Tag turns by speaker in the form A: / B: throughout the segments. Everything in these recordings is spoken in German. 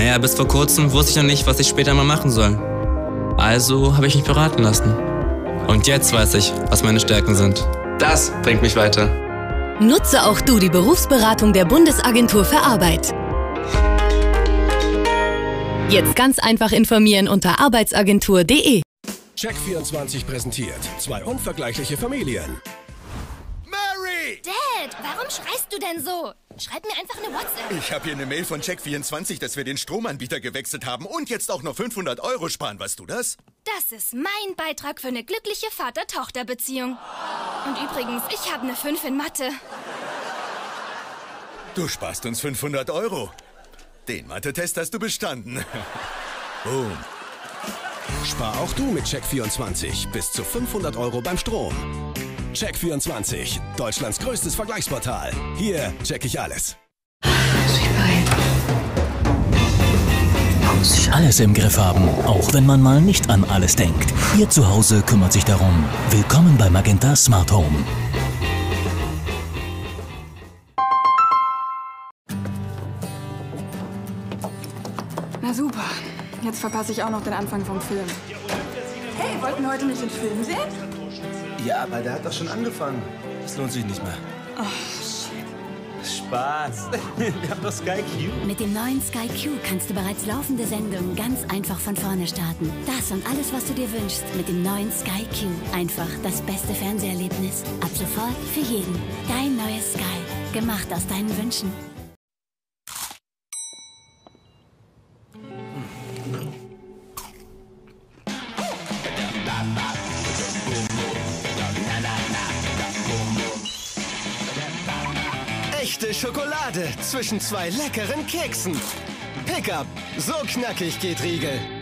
A: Naja, bis vor kurzem wusste ich noch nicht, was ich später mal machen soll. Also habe ich mich beraten lassen. Und jetzt weiß ich, was meine Stärken sind. Das bringt mich weiter.
B: Nutze auch du die Berufsberatung der Bundesagentur für Arbeit. Jetzt ganz einfach informieren unter arbeitsagentur.de.
C: Check24 präsentiert zwei unvergleichliche Familien.
D: Mary!
E: Dad, warum schreist du denn so? Schreib mir einfach eine WhatsApp.
D: Ich habe hier eine Mail von Check24, dass wir den Stromanbieter gewechselt haben und jetzt auch noch 500 Euro sparen. Weißt du das?
E: Das ist mein Beitrag für eine glückliche Vater-Tochter-Beziehung. Und übrigens, ich habe eine 5 in Mathe.
D: Du sparst uns 500 Euro. Den Mathe-Test hast du bestanden. Boom.
C: Spar auch du mit Check24 bis zu 500 Euro beim Strom. Check24, Deutschlands größtes Vergleichsportal. Hier check ich alles.
F: Alles im Griff haben, auch wenn man mal nicht an alles denkt. Ihr Zuhause kümmert sich darum. Willkommen bei Magenta Smart Home.
G: Na super. Jetzt verpasse ich auch noch den Anfang vom Film. Hey, wollten wir heute nicht den Film sehen?
H: Ja, aber der hat doch schon angefangen.
I: Das lohnt sich nicht mehr.
G: Oh, shit.
J: Spaß. Wir haben doch Sky Q.
K: Mit dem neuen Sky Q kannst du bereits laufende Sendungen ganz einfach von vorne starten. Das und alles, was du dir wünschst, mit dem neuen Sky Q. Einfach das beste Fernseherlebnis. Ab sofort für jeden. Dein neues Sky. Gemacht aus deinen Wünschen.
I: Schokolade zwischen zwei leckeren Keksen. Pickup, so knackig geht Riegel.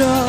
I: Orchestra of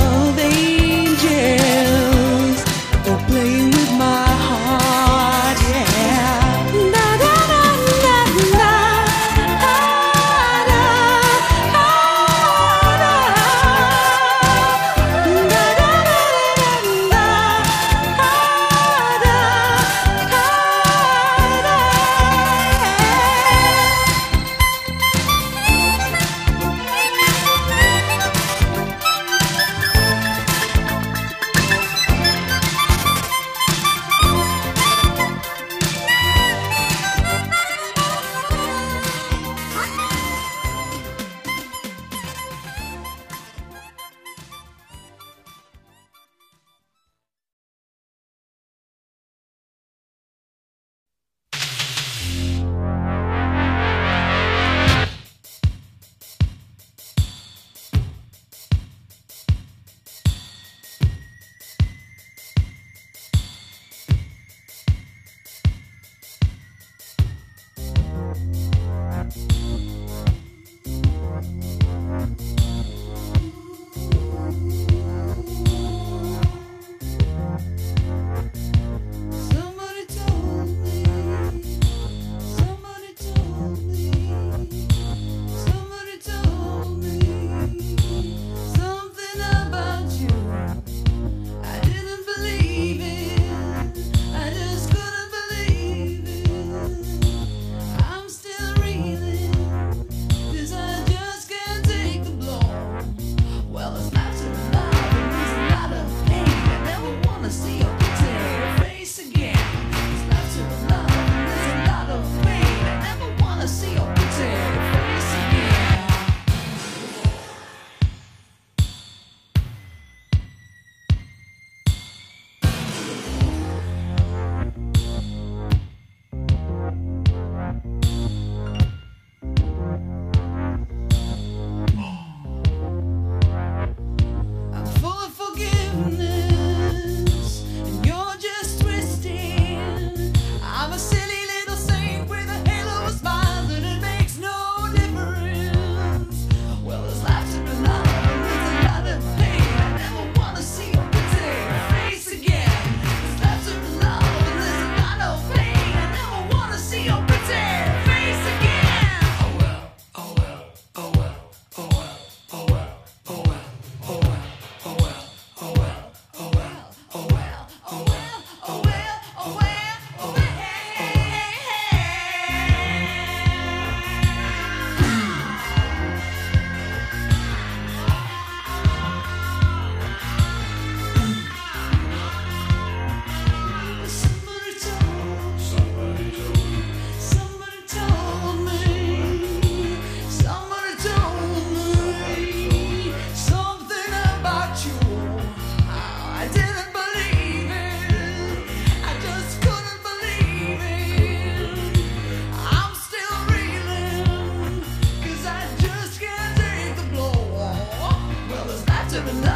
L: 줄은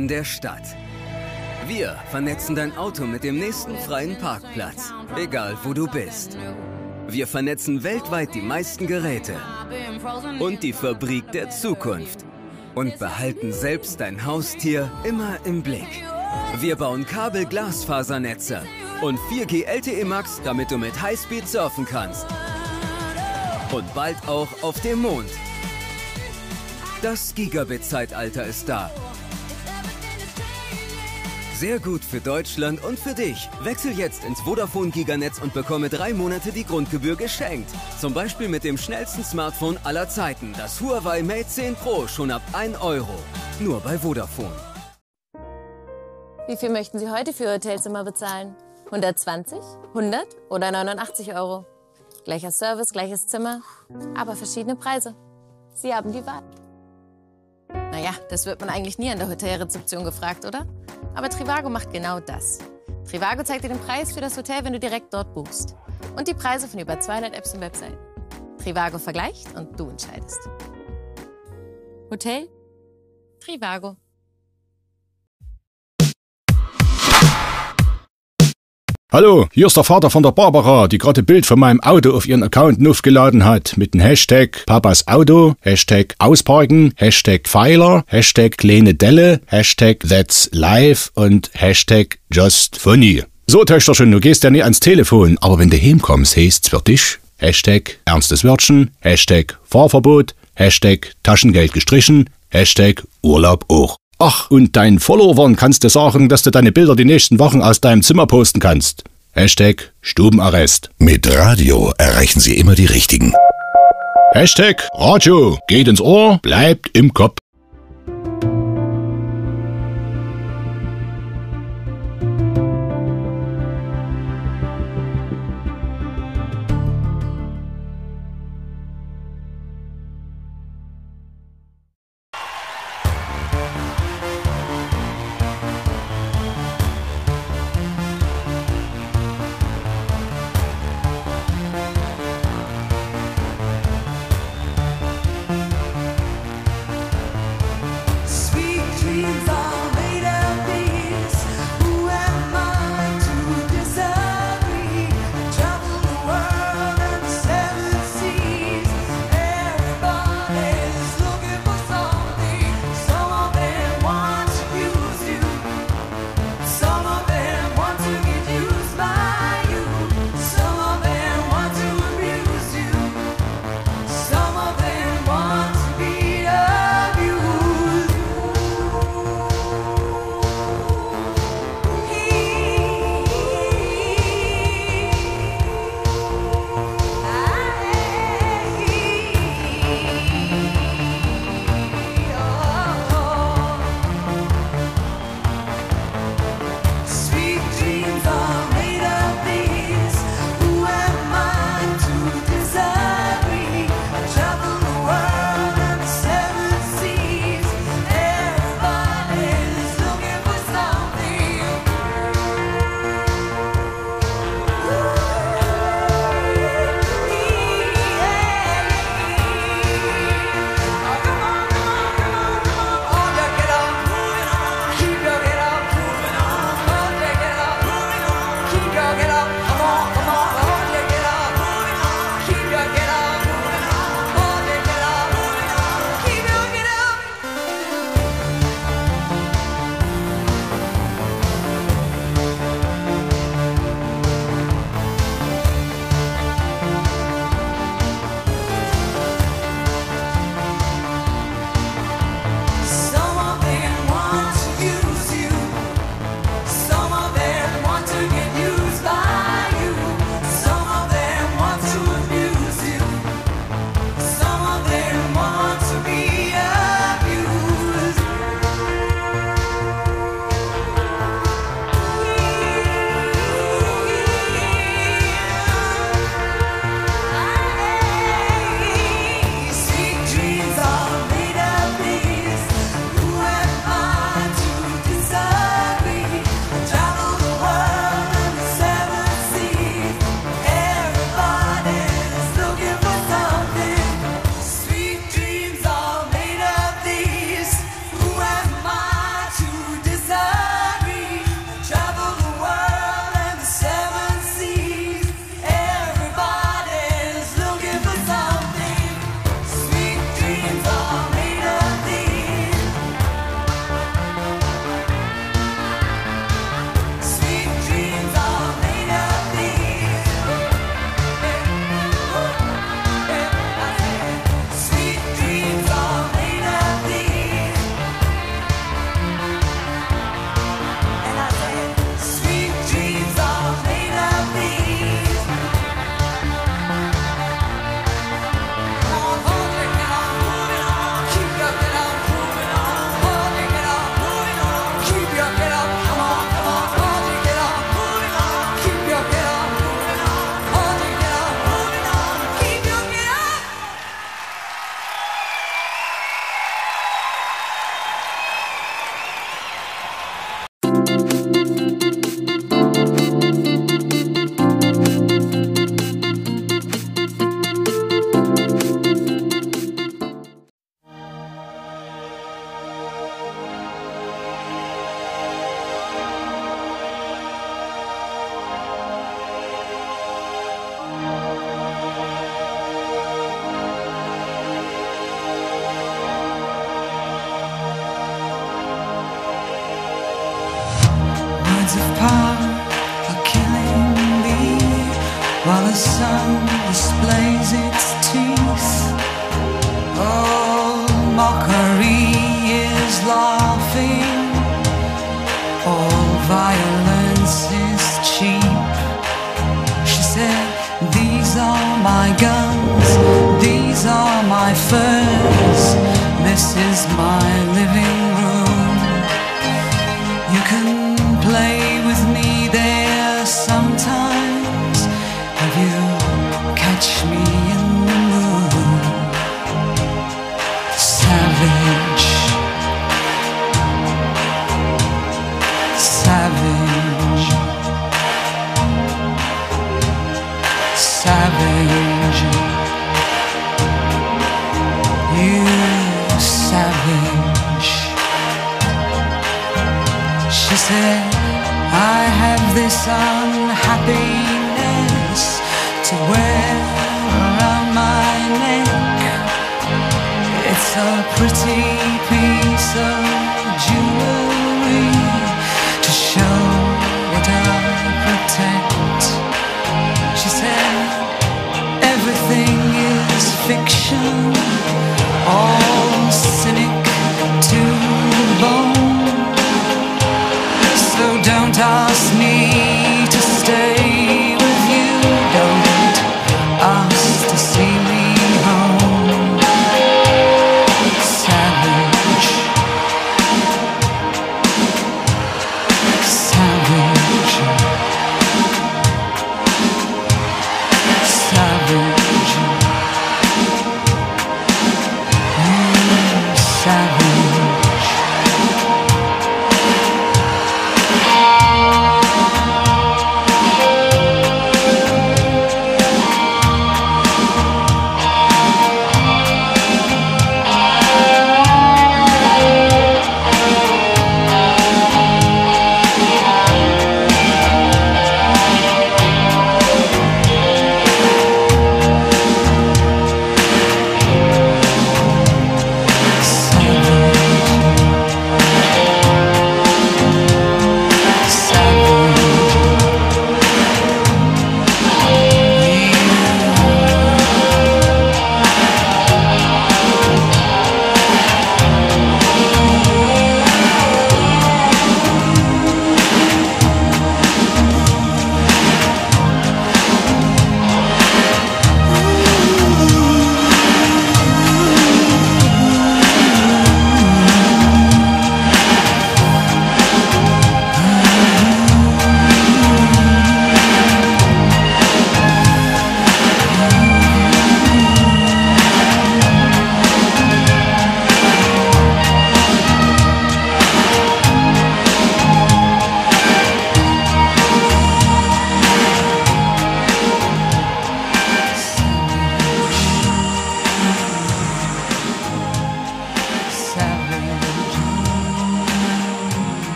L: in der Stadt. Wir vernetzen dein Auto mit dem nächsten freien Parkplatz. Egal wo du bist. Wir vernetzen weltweit die meisten Geräte. Und die Fabrik der Zukunft. Und behalten selbst dein Haustier immer im Blick. Wir bauen Kabel-Glasfasernetze und 4G LTE Max, damit du mit Highspeed surfen kannst. Und bald auch auf dem Mond. Das Gigabit-Zeitalter ist da. Sehr gut für Deutschland und für dich. Wechsel jetzt ins Vodafone Giganetz und bekomme drei Monate die Grundgebühr geschenkt. Zum Beispiel mit dem schnellsten Smartphone aller Zeiten, das Huawei Mate 10 Pro, schon ab 1 Euro. Nur bei Vodafone.
M: Wie viel möchten Sie heute für Ihr Hotelzimmer bezahlen? 120, 100 oder 89 Euro? Gleicher Service, gleiches Zimmer, aber verschiedene Preise. Sie haben die Wahl. Naja, das wird man eigentlich nie an der Hotelrezeption gefragt, oder? Aber Trivago macht genau das. Trivago zeigt dir den Preis für das Hotel, wenn du direkt dort buchst. Und die Preise von über 200 Apps und Webseiten. Trivago vergleicht und du entscheidest. Hotel? Trivago.
N: Hallo, hier ist der Vater von der Barbara, die gerade Bild von meinem Auto auf ihren Account aufgeladen hat mit dem Hashtag Papas Auto, Hashtag Ausparken, Hashtag Pfeiler, Hashtag kleine Delle, Hashtag That's Live und Hashtag Just Funny. So, Töchterchen, du gehst ja nie ans Telefon, aber wenn du heimkommst, heißt's für dich Hashtag ernstes Wörtchen, Hashtag Fahrverbot, Hashtag Taschengeld gestrichen, Hashtag Urlaub auch. Ach, und deinen Followern kannst du sagen, dass du deine Bilder die nächsten Wochen aus deinem Zimmer posten kannst. Hashtag Stubenarrest.
O: Mit Radio erreichen Sie immer die Richtigen.
N: Hashtag Radio geht ins Ohr, bleibt im Kopf.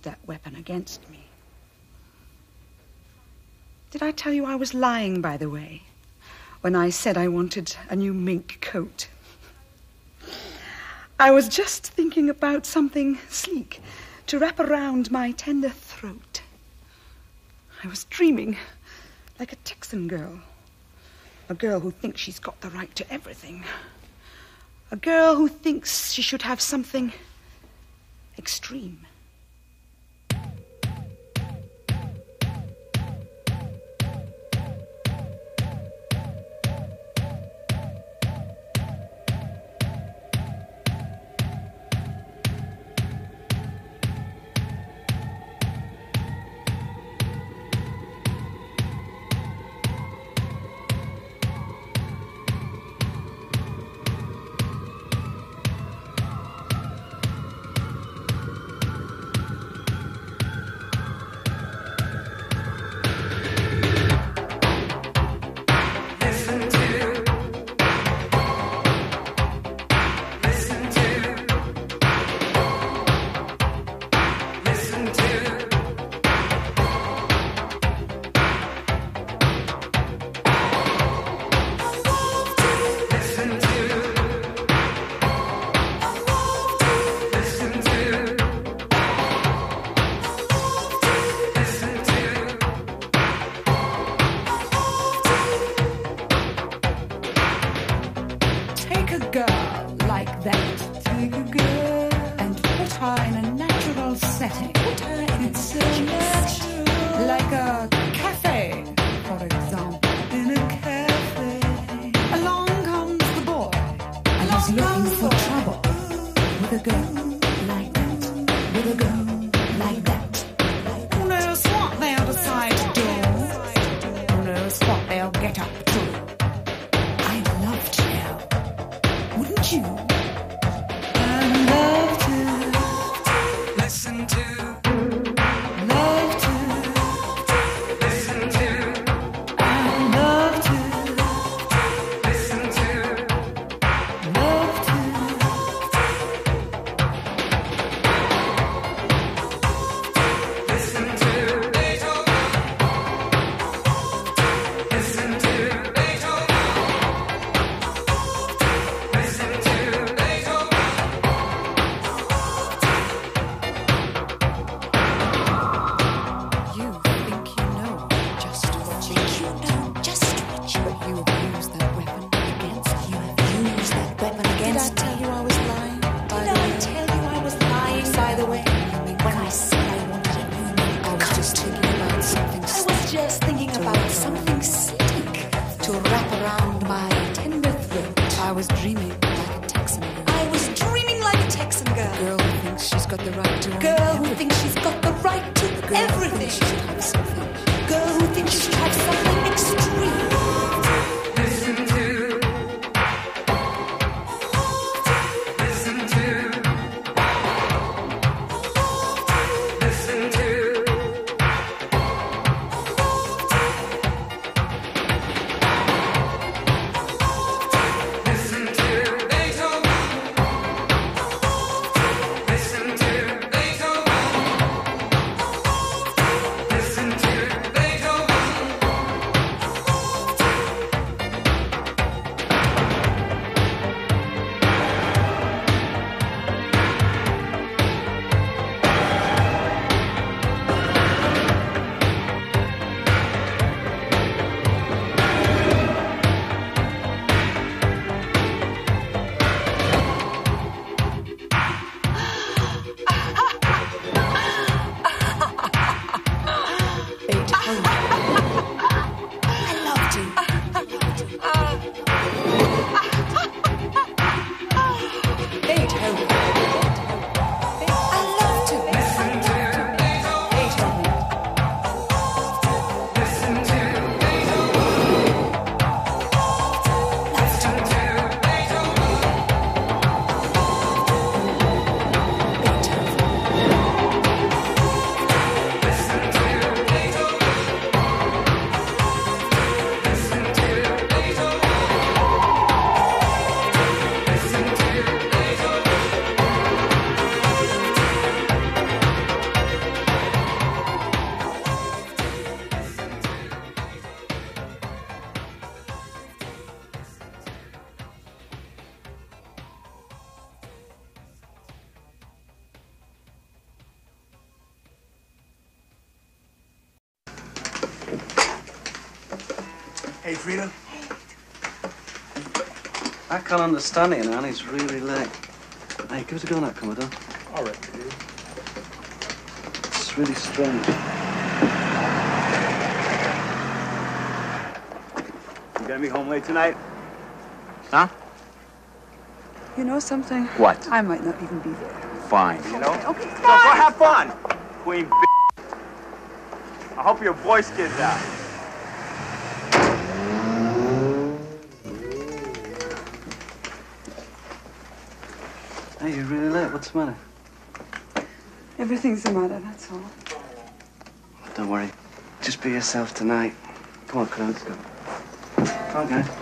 P: that weapon against me. Did I tell you I was lying, by the way, when I said I wanted a new mink coat? I was just thinking about something sleek to wrap around my tender throat. I was dreaming like a Texan girl. A girl who thinks she's got the right to everything. A girl who thinks she should have something extreme.
H: Can't understand it, man. It's really late. Hey, give us a go now, Commodore. All right, dude. It's really strange.
J: You gonna be home late tonight? Huh?
G: You know something?
J: What?
G: I might not even be there.
J: Fine. You know?
G: Okay,
J: So go have fun, Queen B. I hope your voice gets out.
H: What's the matter?
G: Everything's the matter, that's all.
H: Don't worry. Just be yourself tonight. Come on, on, let's go. Come on, guys.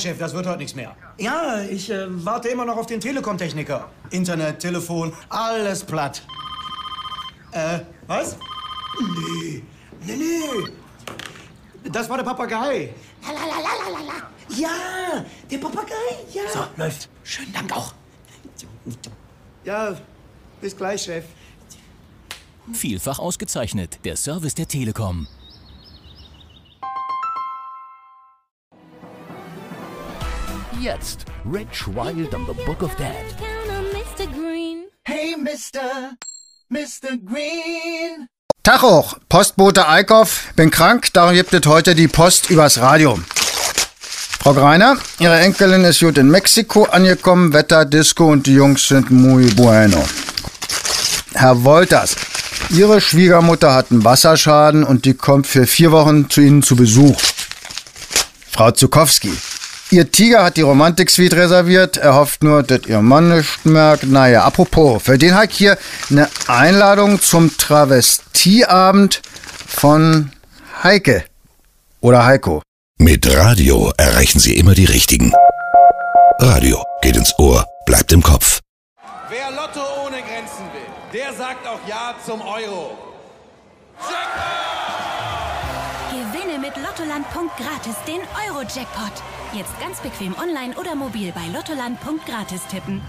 Q: Chef, das wird heute nichts mehr. Ja, ich äh, warte immer noch auf den Telekom-Techniker. Internet, Telefon, alles platt. Äh, was? Nee, nee, nee. Das war der Papagei. La, ja, der Papagei, ja. So, läuft. Schönen Dank auch. Ja, bis gleich, Chef.
F: Vielfach ausgezeichnet, der Service der Telekom.
E: jetzt Rich Wild and the Book of Dead.
R: Hey Mr. Mr. Green.
S: Tag hoch, Postbote Eickhoff. Bin krank, darum gibt es heute die Post übers Radio. Frau Greiner, Ihre Enkelin ist gut in Mexiko angekommen, Wetter, Disco und die Jungs sind muy bueno. Herr Wolters, Ihre Schwiegermutter hat einen Wasserschaden und die kommt für vier Wochen zu Ihnen zu Besuch. Frau Zukowski, Ihr Tiger hat die Romantik-Suite reserviert. Er hofft nur, dass Ihr Mann nicht merkt. Naja, apropos, für den hat hier eine Einladung zum Travestieabend von Heike. Oder Heiko.
T: Mit Radio erreichen Sie immer die Richtigen. Radio geht ins Ohr, bleibt im Kopf.
K: Wer Lotto ohne Grenzen will, der sagt auch Ja zum Euro.
B: Gewinne mit Lottoland.gratis den Euro-Jackpot. Jetzt ganz bequem online oder mobil bei Lottoland.gratis tippen.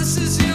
U: This
I: is your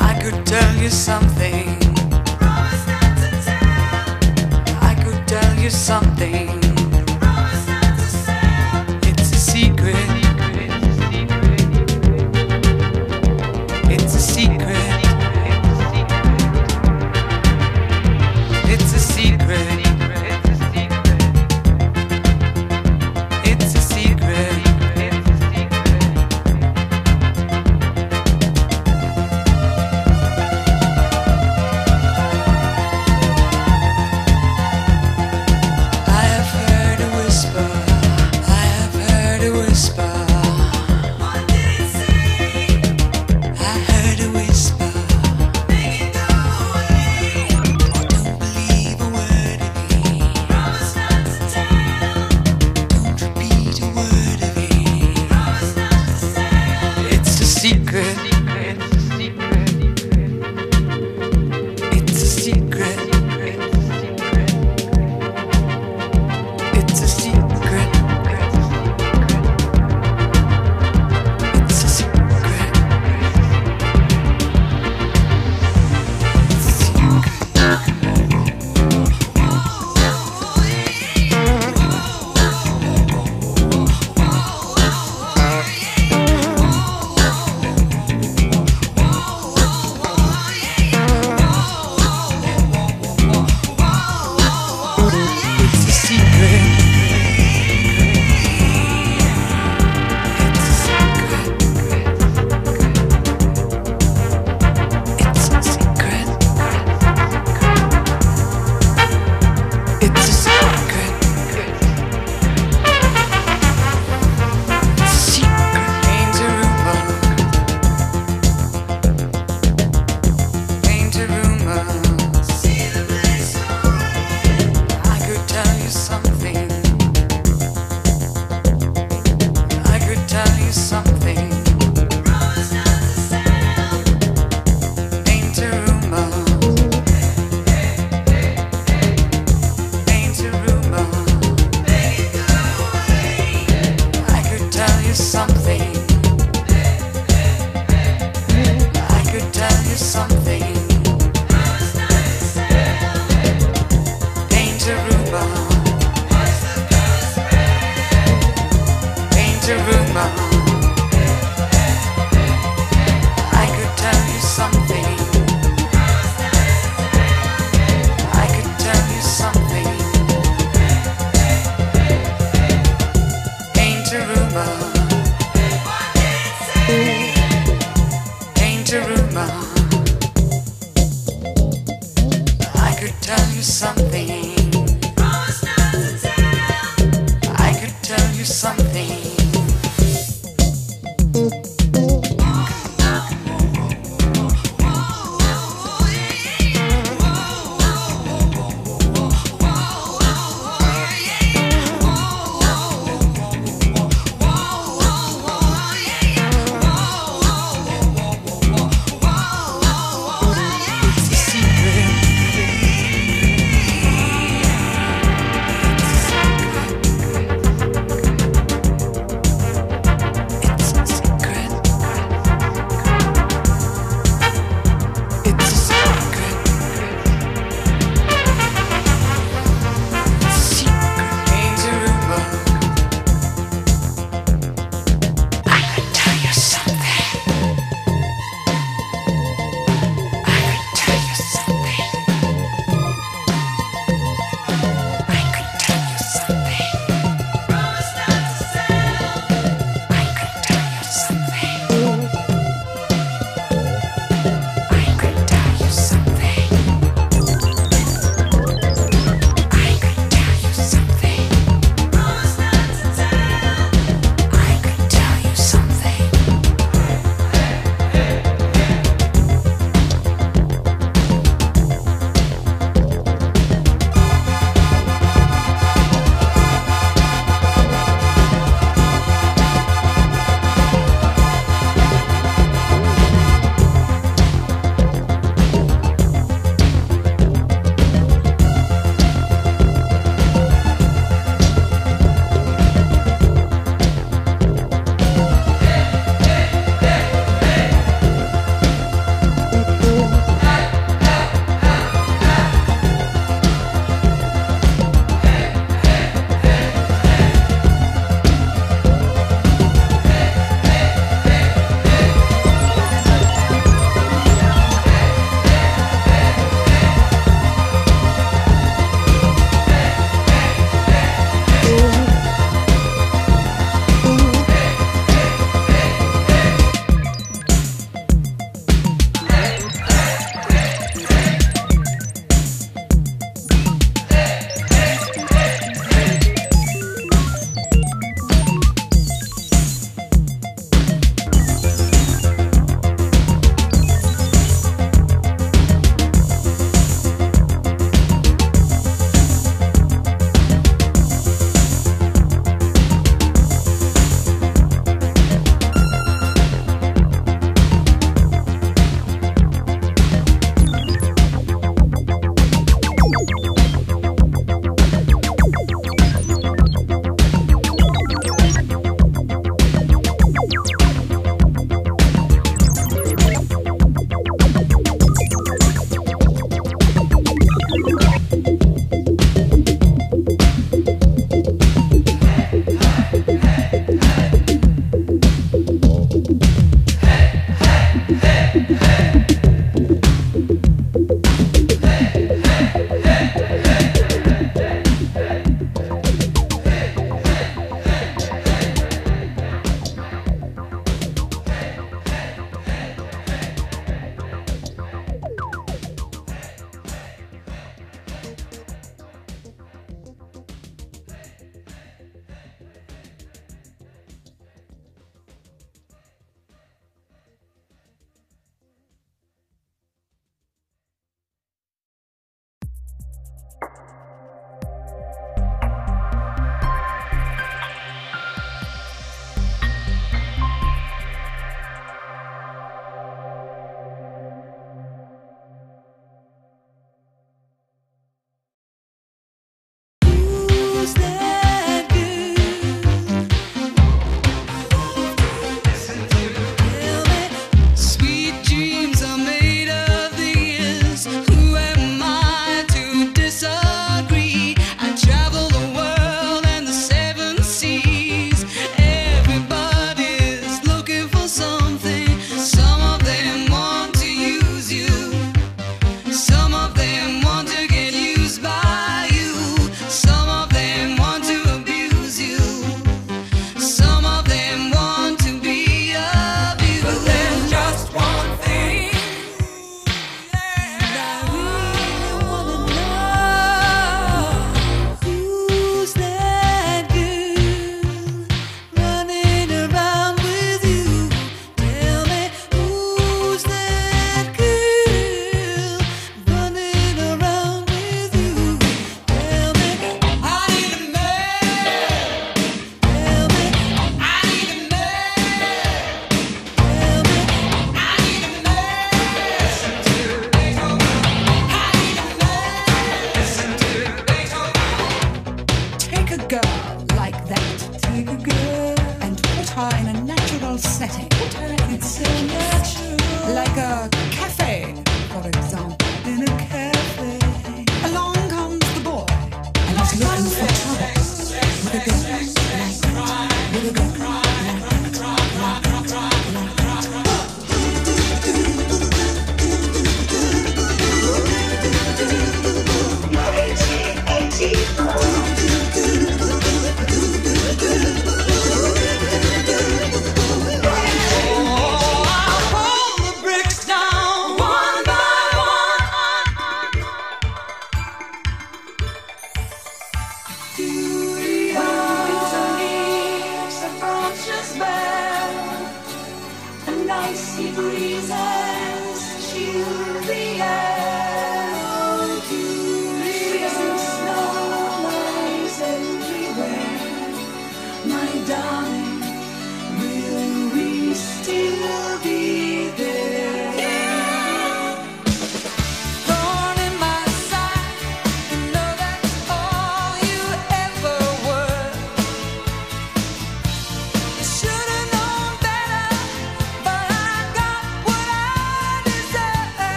V: I
I: could tell you something.